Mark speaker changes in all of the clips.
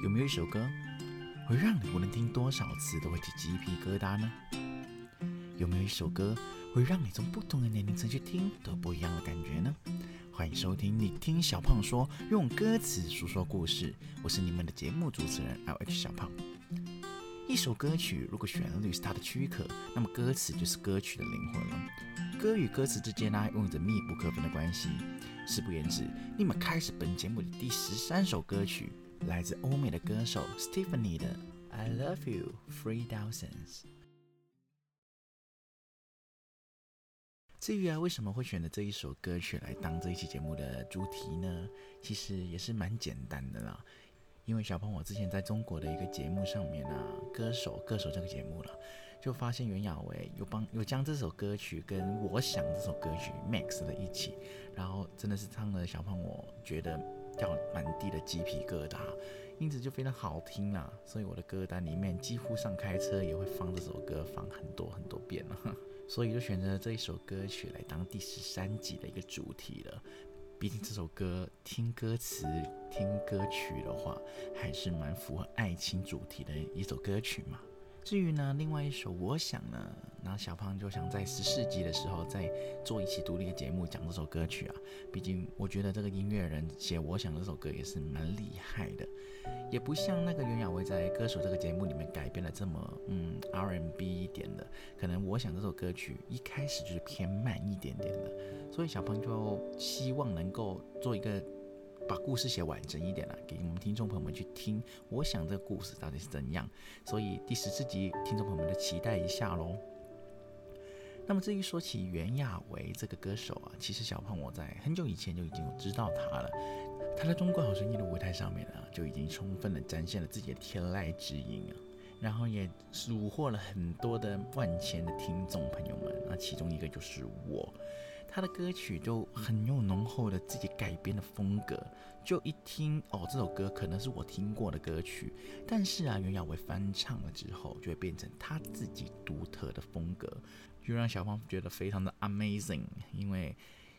Speaker 1: 有没有一首歌会让你无论听多少次都会起鸡皮疙瘩呢？有没有一首歌会让你从不同的年龄层去听都不一样的感觉呢？欢迎收听你听小胖说，用歌词诉说故事。我是你们的节目主持人 L H 小胖。一首歌曲如果旋律是它的躯壳，那么歌词就是歌曲的灵魂了。歌与歌词之间呢，拥有着密不可分的关系。事不言之，你们开始本节目的第十三首歌曲。来自欧美的歌手 Stephanie 的《I Love You Three Thousands》。至于啊，为什么会选择这一首歌曲来当这一期节目的主题呢？其实也是蛮简单的啦。因为小胖我之前在中国的一个节目上面啊，歌手歌手这个节目了，就发现袁娅维有帮有将这首歌曲跟《我想》这首歌曲 mix 了一起，然后真的是唱了小胖我觉得。掉满地的鸡皮疙瘩，因此就非常好听啦！所以我的歌单里面几乎上开车也会放这首歌，放很多很多遍了。所以就选择这一首歌曲来当第十三集的一个主题了。毕竟这首歌听歌词、听歌曲的话，还是蛮符合爱情主题的一首歌曲嘛。至于呢，另外一首，我想呢，那小胖就想在十四集的时候再做一期独立的节目讲这首歌曲啊。毕竟我觉得这个音乐人写《我想》这首歌也是蛮厉害的，也不像那个袁娅维在《歌手》这个节目里面改编的这么嗯 R&B 一点的。可能《我想》这首歌曲一开始就是偏慢一点点的，所以小胖就希望能够做一个。把故事写完整一点了，给我们听众朋友们去听。我想这个故事到底是怎样？所以第十四集，听众朋友们的期待一下喽。那么至于说起袁娅维这个歌手啊，其实小胖我在很久以前就已经知道他了。他在中国好声音的舞台上面啊，就已经充分的展现了自己的天籁之音啊，然后也虏获了很多的万千的听众朋友们。那其中一个就是我。他的歌曲就很有浓厚的自己改编的风格，就一听哦，这首歌可能是我听过的歌曲，但是啊，袁娅维翻唱了之后，就会变成他自己独特的风格，就让小芳觉得非常的 amazing。因为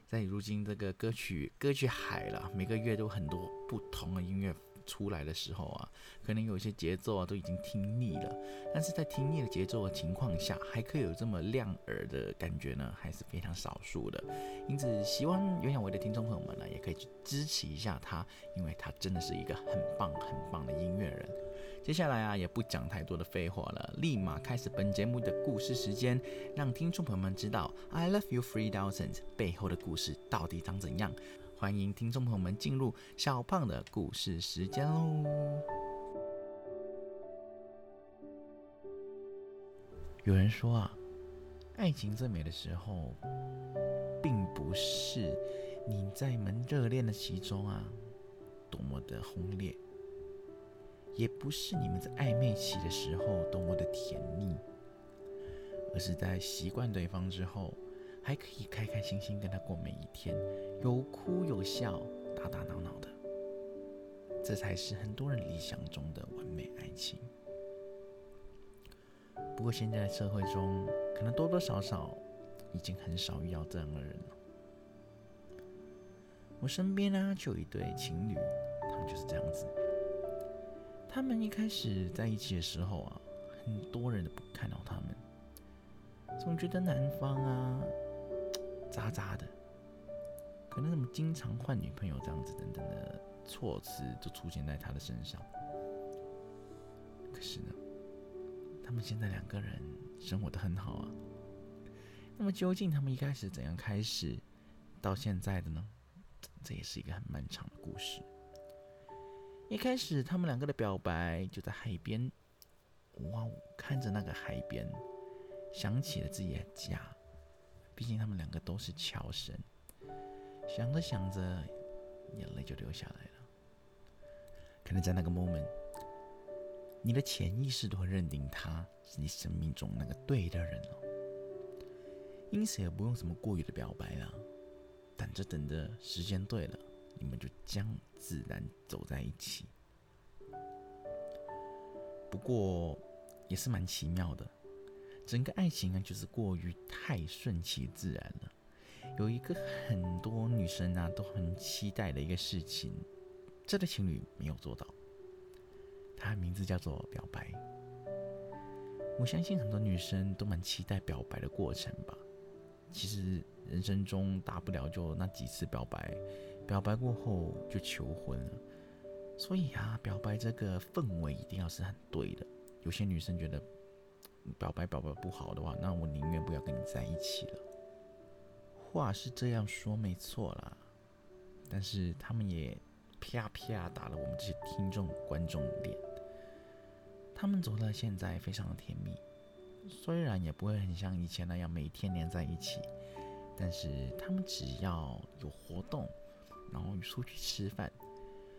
Speaker 1: 在如今这个歌曲歌曲海了，每个月都很多不同的音乐。出来的时候啊，可能有一些节奏啊都已经听腻了，但是在听腻的节奏的情况下，还可以有这么亮耳的感觉呢，还是非常少数的。因此，希望袁娅维的听众朋友们呢，也可以去支持一下他，因为他真的是一个很棒很棒的音乐人。接下来啊，也不讲太多的废话了，立马开始本节目的故事时间，让听众朋友们知道《I Love You Three Thousand》背后的故事到底长怎样。欢迎听众朋友们进入小胖的故事时间喽！有人说啊，爱情最美的时候，并不是你在们热恋的其中啊，多么的轰烈，也不是你们在暧昧期的时候多么的甜蜜，而是在习惯对方之后。还可以开开心心跟他过每一天，有哭有笑，打打闹闹的，这才是很多人理想中的完美爱情。不过现在社会中，可能多多少少已经很少遇到这样的人了。我身边呢，就有一对情侣，他们就是这样子。他们一开始在一起的时候啊，很多人都不看好他们，总觉得男方啊。渣渣的，可能什么经常换女朋友这样子等等的措辞就出现在他的身上。可是呢，他们现在两个人生活的很好啊。那么究竟他们一开始怎样开始到现在的呢？这也是一个很漫长的故事。一开始他们两个的表白就在海边，哇哦，看着那个海边，想起了自己的家。毕竟他们两个都是侨生，想着想着，眼泪就流下来了。可能在那个 moment，你的潜意识都会认定他是你生命中那个对的人哦，因此也不用什么过于的表白了，等着等着，时间对了，你们就将自然走在一起。不过也是蛮奇妙的。整个爱情啊，就是过于太顺其自然了。有一个很多女生啊都很期待的一个事情，这对情侣没有做到。它名字叫做表白。我相信很多女生都蛮期待表白的过程吧。其实人生中大不了就那几次表白，表白过后就求婚了。所以啊，表白这个氛围一定要是很对的。有些女生觉得表白表白不好的话，那我宁愿不要跟你在一起了。话是这样说没错啦，但是他们也啪啪打了我们这些听众观众脸。他们走到现在非常的甜蜜，虽然也不会很像以前那样每天黏在一起，但是他们只要有活动，然后出去吃饭，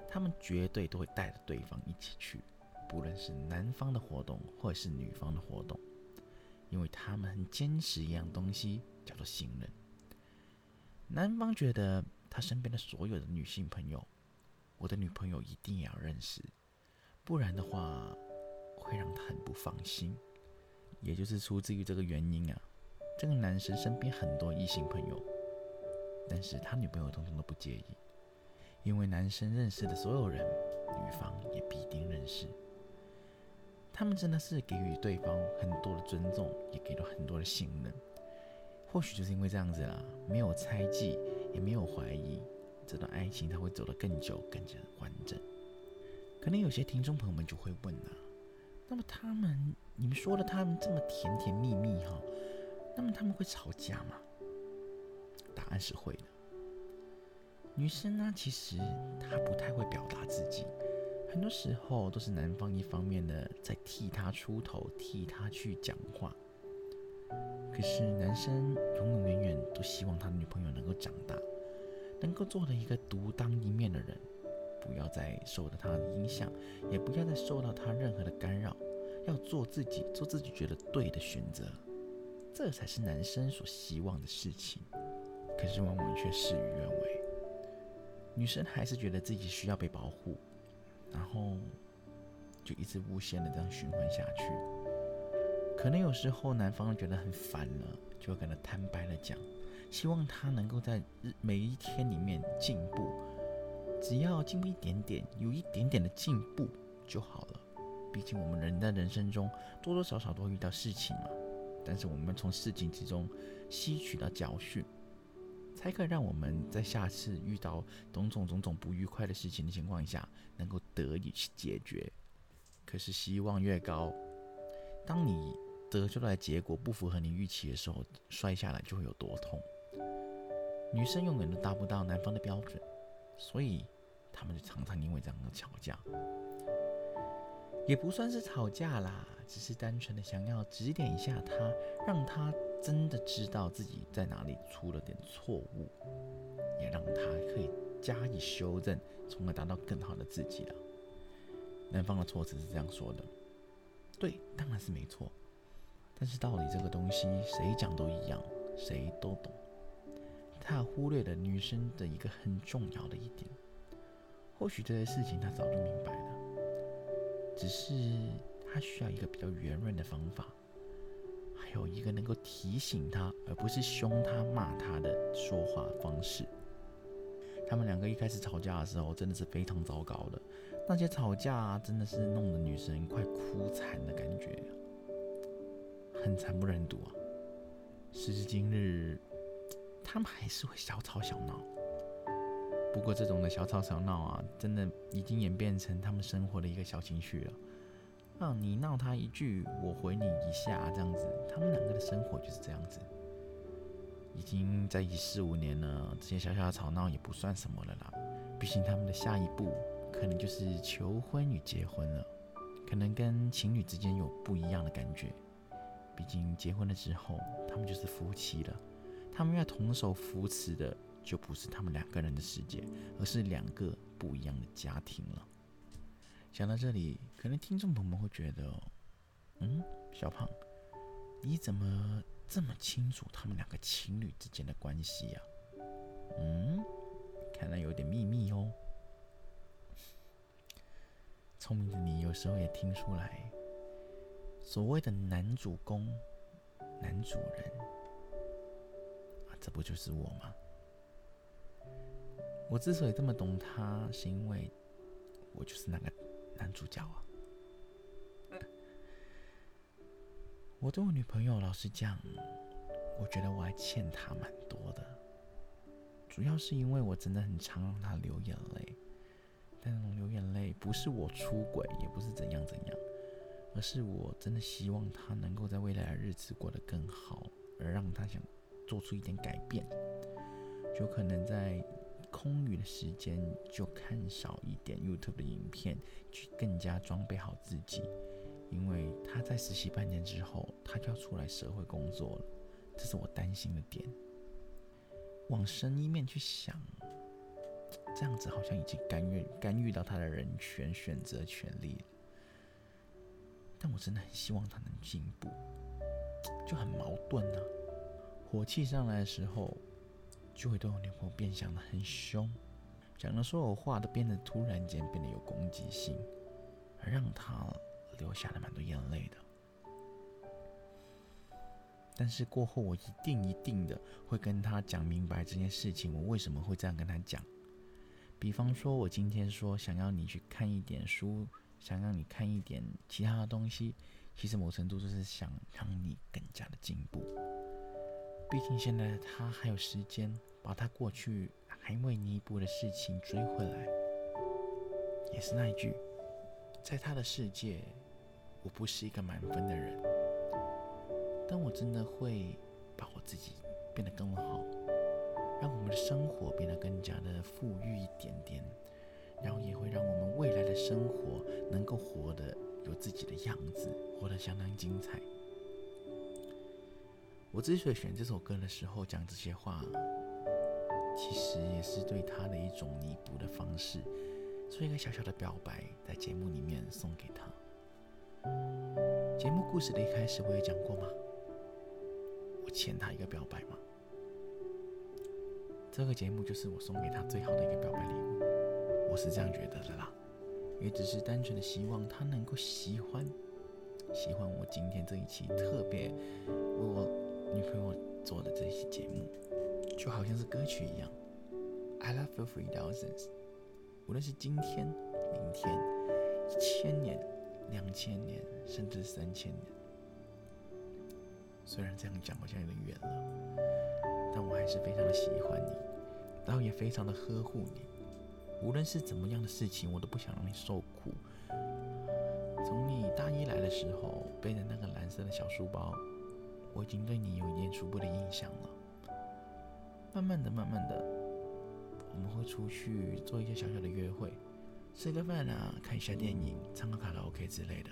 Speaker 1: 他们绝对都会带着对方一起去，不论是男方的活动或者是女方的活动，因为他们很坚持一样东西，叫做信任。男方觉得他身边的所有的女性朋友，我的女朋友一定要认识，不然的话会让他很不放心。也就是出自于这个原因啊，这个男生身边很多异性朋友，但是他女朋友通通都不介意，因为男生认识的所有人，女方也必定认识。他们真的是给予对方很多的尊重，也给了很多的信任。或许就是因为这样子啦，没有猜忌，也没有怀疑，这段爱情才会走得更久、更加完整。可能有些听众朋友们就会问啊，那么他们，你们说的他们这么甜甜蜜蜜哈，那么他们会吵架吗？答案是会的。女生呢，其实她不太会表达自己，很多时候都是男方一方面的在替他出头，替他去讲话。可是男生永永远远都希望他的女朋友能够长大，能够做了一个独当一面的人，不要再受到他的影响，也不要再受到他任何的干扰，要做自己，做自己觉得对的选择，这才是男生所希望的事情。可是往往却事与愿违，女生还是觉得自己需要被保护，然后就一直无限的这样循环下去。可能有时候男方觉得很烦了，就会跟他坦白的讲，希望他能够在日每一天里面进步，只要进步一点点，有一点点的进步就好了。毕竟我们人在人生中多多少少都会遇到事情嘛，但是我们从事情之中吸取到教训，才可以让我们在下次遇到种种种种不愉快的事情的情况下，能够得以去解决。可是希望越高，当你。得出来的结果不符合你预期的时候，摔下来就会有多痛。女生永远都达不到男方的标准，所以他们就常常因为这样的吵架，也不算是吵架啦，只是单纯的想要指点一下他，让他真的知道自己在哪里出了点错误，也让他可以加以修正，从而达到更好的自己了。男方的措辞是这样说的，对，当然是没错。但是道理这个东西，谁讲都一样，谁都懂。他忽略了女生的一个很重要的一点，或许这些事情他早就明白了，只是他需要一个比较圆润的方法，还有一个能够提醒他，而不是凶他、骂他的说话方式。他们两个一开始吵架的时候，真的是非常糟糕的，那些吵架真的是弄得女生快哭惨的感觉。很惨不忍睹啊！时至今日，他们还是会小吵小闹。不过，这种的小吵小闹啊，真的已经演变成他们生活的一个小情绪了。啊，你闹他一句，我回你一下，这样子，他们两个的生活就是这样子。已经在一起四五年了，这些小小的吵闹也不算什么了啦。毕竟他们的下一步可能就是求婚与结婚了，可能跟情侣之间有不一样的感觉。毕竟结婚了之后，他们就是夫妻了。他们要同手扶持的，就不是他们两个人的世界，而是两个不一样的家庭了。想到这里，可能听众朋友们会觉得，嗯，小胖，你怎么这么清楚他们两个情侣之间的关系呀？嗯，看来有点秘密哦。聪明的你，有时候也听出来。所谓的男主公、男主人啊，这不就是我吗？我之所以这么懂他，是因为我就是那个男主角啊。我对我女朋友老实讲，我觉得我还欠她蛮多的，主要是因为我真的很常让她流眼泪，但那种流眼泪不是我出轨，也不是怎样怎样，而是我真的希望她能够在未来的日子过得更好，而让她想做出一点改变，就可能在空余的时间就看少一点 YouTube 的影片，去更加装备好自己。因为他在实习半年之后，他就要出来社会工作了，这是我担心的点。往深一面去想，这样子好像已经干预干预到他的人权选择权利了。但我真的很希望他能进步，就很矛盾啊。火气上来的时候，就会对我女朋友变相的很凶，讲的所有话都变得突然间变得有攻击性，而让他。流下了蛮多眼泪的，但是过后我一定一定的会跟他讲明白这件事情，我为什么会这样跟他讲。比方说，我今天说想要你去看一点书，想让你看一点其他的东西，其实某程度就是想让你更加的进步。毕竟现在他还有时间把他过去还未弥补的事情追回来，也是那一句，在他的世界。我不是一个满分的人，但我真的会把我自己变得更好，让我们的生活变得更加的富裕一点点，然后也会让我们未来的生活能够活得有自己的样子，活得相当精彩。我之所以选这首歌的时候讲这些话，其实也是对他的一种弥补的方式，做一个小小的表白，在节目里面送给他。节目故事的一开始，我也讲过吗？我欠他一个表白吗？这个节目就是我送给他最好的一个表白礼物，我是这样觉得的啦。也只是单纯的希望他能够喜欢，喜欢我今天这一期特别为我女朋友做的这一期节目，就好像是歌曲一样。I love you three thousands，无论是今天、明天、一千年。两千年，甚至三千年。虽然这样讲好像有点远了，但我还是非常的喜欢你，然后也非常的呵护你。无论是怎么样的事情，我都不想让你受苦。从你大一来的时候背的那个蓝色的小书包，我已经对你有一点初步的印象了。慢慢的，慢慢的，我们会出去做一些小小的约会。吃个饭啊，看一下电影，唱个卡拉 OK 之类的，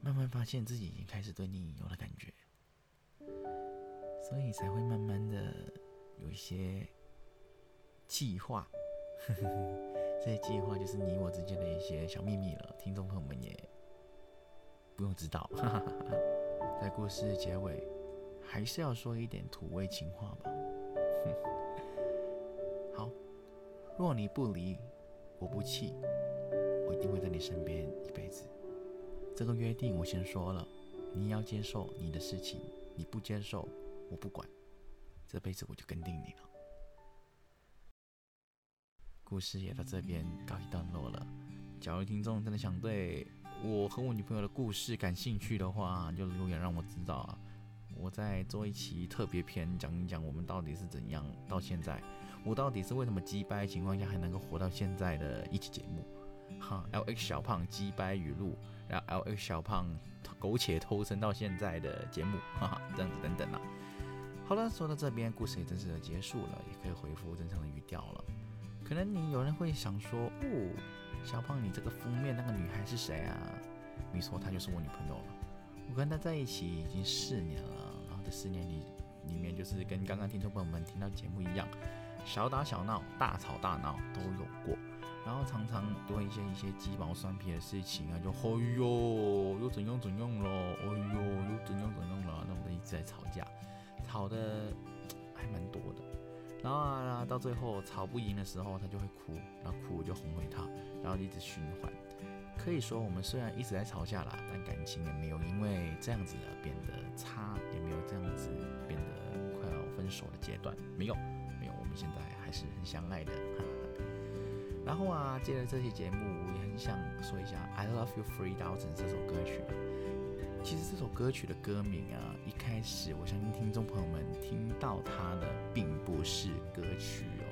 Speaker 1: 慢慢发现自己已经开始对你有了感觉，所以才会慢慢的有一些计划。这些计划就是你我之间的一些小秘密了，听众朋友们也不用知道。在故事结尾，还是要说一点土味情话吧。好若你不离，我不弃，我一定会在你身边一辈子。这个约定我先说了，你要接受你的事情，你不接受我不管，这辈子我就跟定你了。故事也到这边告一段落了。假如听众真的想对我和我女朋友的故事感兴趣的话，就留言让我知道啊，我再做一期特别篇，讲一讲我们到底是怎样到现在。我到底是为什么击败情况下还能够活到现在的一期节目？哈，L X 小胖击败语录，然后 L X 小胖苟且偷生到现在的节目，哈哈，这样子等等啊。好了，说到这边，故事也正式的结束了，也可以恢复正常的语调了。可能你有人会想说，哦，小胖，你这个封面那个女孩是谁啊？没错，她就是我女朋友了。我跟她在一起已经四年了，四年里里面就是跟刚刚听众朋友们听到节目一样。小打小闹，大吵大闹都有过，然后常常多一些一些鸡毛蒜皮的事情啊，就哎呦又怎样怎样了，哎呦又怎样怎样了，那我们一直在吵架，吵的还蛮多的。然后啊，到最后吵不赢的时候，他就会哭，然后哭我就哄回他，然后一直循环。可以说我们虽然一直在吵架啦，但感情也没有因为这样子而变得差，也没有这样子变得快要分手的阶段，没有。没有我们现在还是很相爱的，然后啊，借着这期节目，我也很想说一下《I Love You Three Thousand》这首歌曲。其实这首歌曲的歌名啊，一开始我相信听众朋友们听到它的并不是歌曲哦，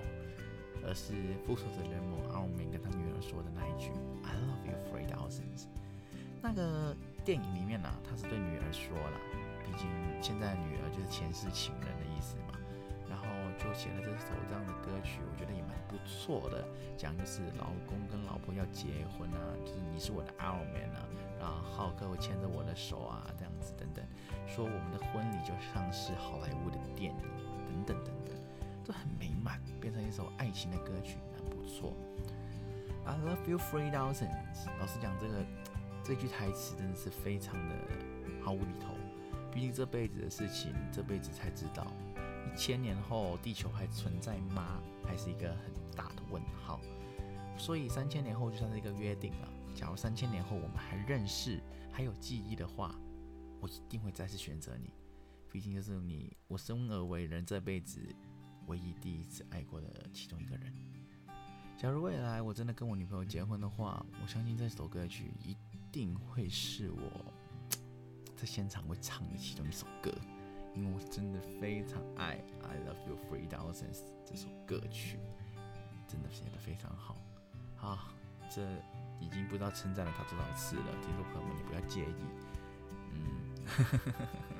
Speaker 1: 而是复仇者联盟奥明跟他女儿说的那一句 “I love you three thousands”。那个电影里面呢，他是对女儿说了，毕竟现在女儿就是前世情人的意思嘛。然后就写了这首这样的歌曲，我觉得也蛮不错的，讲就是老公跟老婆要结婚啊，就是你是我的 Iron Man 啊，然后浩克会牵着我的手啊，这样子等等，说我们的婚礼就像是好莱坞的电影等等等等，都很美满，变成一首爱情的歌曲，蛮不错。I love you three thousand。老实讲，这个这句台词真的是非常的毫无厘头，毕竟这辈子的事情，这辈子才知道。一千年后，地球还存在吗？还是一个很大的问号。所以三千年后就算是一个约定了。假如三千年后我们还认识，还有记忆的话，我一定会再次选择你。毕竟就是你，我生而为人这辈子唯一第一次爱过的其中一个人。假如未来我真的跟我女朋友结婚的话，我相信这首歌曲一定会是我在现场会唱的其中一首歌。因为我真的非常爱《I Love You Three Thousands》这首歌曲，真的写的非常好。啊，这已经不知道称赞了他多少次了，听众朋友们你不要介意。嗯，呵呵呵呵呵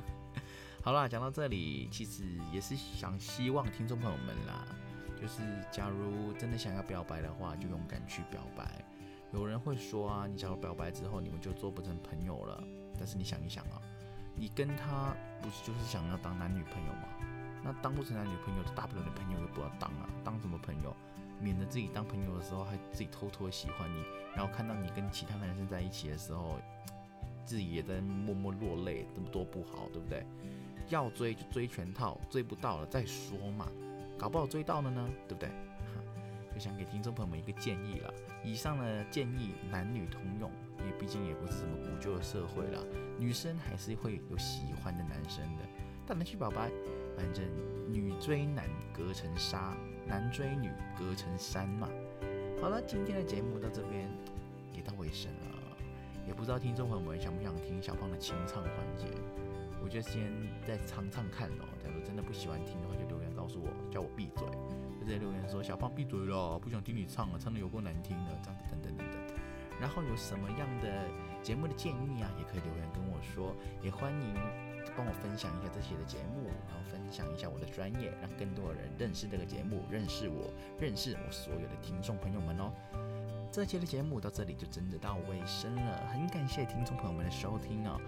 Speaker 1: 好啦，讲到这里，其实也是想希望听众朋友们啦，就是假如真的想要表白的话，就勇敢去表白。有人会说啊，你假如表白之后，你们就做不成朋友了。但是你想一想啊。你跟他不是就是想要当男女朋友吗？那当不成男女朋友，大不了的朋友就不要当啊！当什么朋友？免得自己当朋友的时候还自己偷偷喜欢你，然后看到你跟其他男生在一起的时候，自己也在默默落泪，这么多不好，对不对？要追就追全套，追不到了再说嘛，搞不好追到了呢，对不对？就想给听众朋友们一个建议了，以上的建议男女通用，因为毕竟也不是什么古旧的社会了。女生还是会有喜欢的男生的，大胆去表白，反正女追男隔层纱，男追女隔层山嘛。好了，今天的节目到这边也到尾声了，也不知道听众朋友们想不想听小胖的清唱环节，我就先再唱唱看哦。假如真的不喜欢听的话，就留言告诉我，叫我闭嘴，就直接留言说小胖闭嘴了，不想听你唱了，唱的有够难听的，这样子等等等等。然后有什么样的？节目的建议啊，也可以留言跟我说，也欢迎帮我分享一下这些的节目，然后分享一下我的专业，让更多的人认识这个节目，认识我，认识我所有的听众朋友们哦。这期的节目到这里就真的到尾声了，很感谢听众朋友们的收听哦。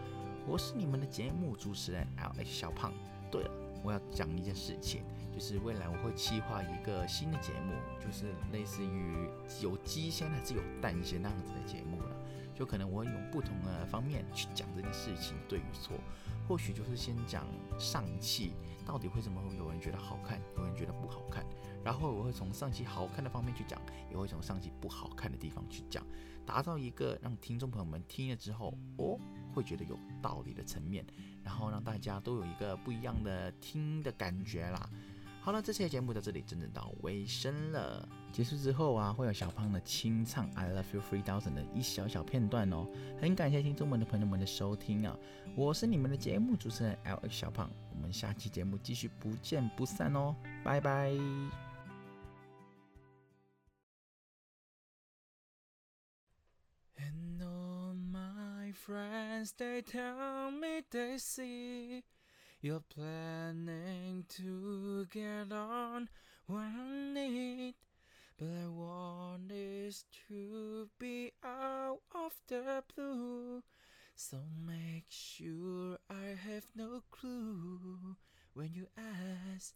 Speaker 1: 我是你们的节目主持人 L H 小胖。对了，我要讲一件事情，就是未来我会计划一个新的节目，就是类似于有鸡先还是有蛋先那样子的节目了。就可能我会用不同的方面去讲这件事情对与错，或许就是先讲上期到底为什么会有人觉得好看，有人觉得不好看，然后我会从上期好看的方面去讲，也会从上期不好看的地方去讲，达到一个让听众朋友们听了之后哦会觉得有道理的层面，然后让大家都有一个不一样的听的感觉啦。好了，这期的节目到这里真正到尾声了。结束之后啊，会有小胖的清唱《I Love You Three Thousand》的一小小片段哦。很感谢听众们的朋友们的收听啊，我是你们的节目主持人 L X 小胖，我们下期节目继续不见不散哦，拜拜。You're planning to get on one need, but I want this to be out of the blue. So make sure I have no clue when you ask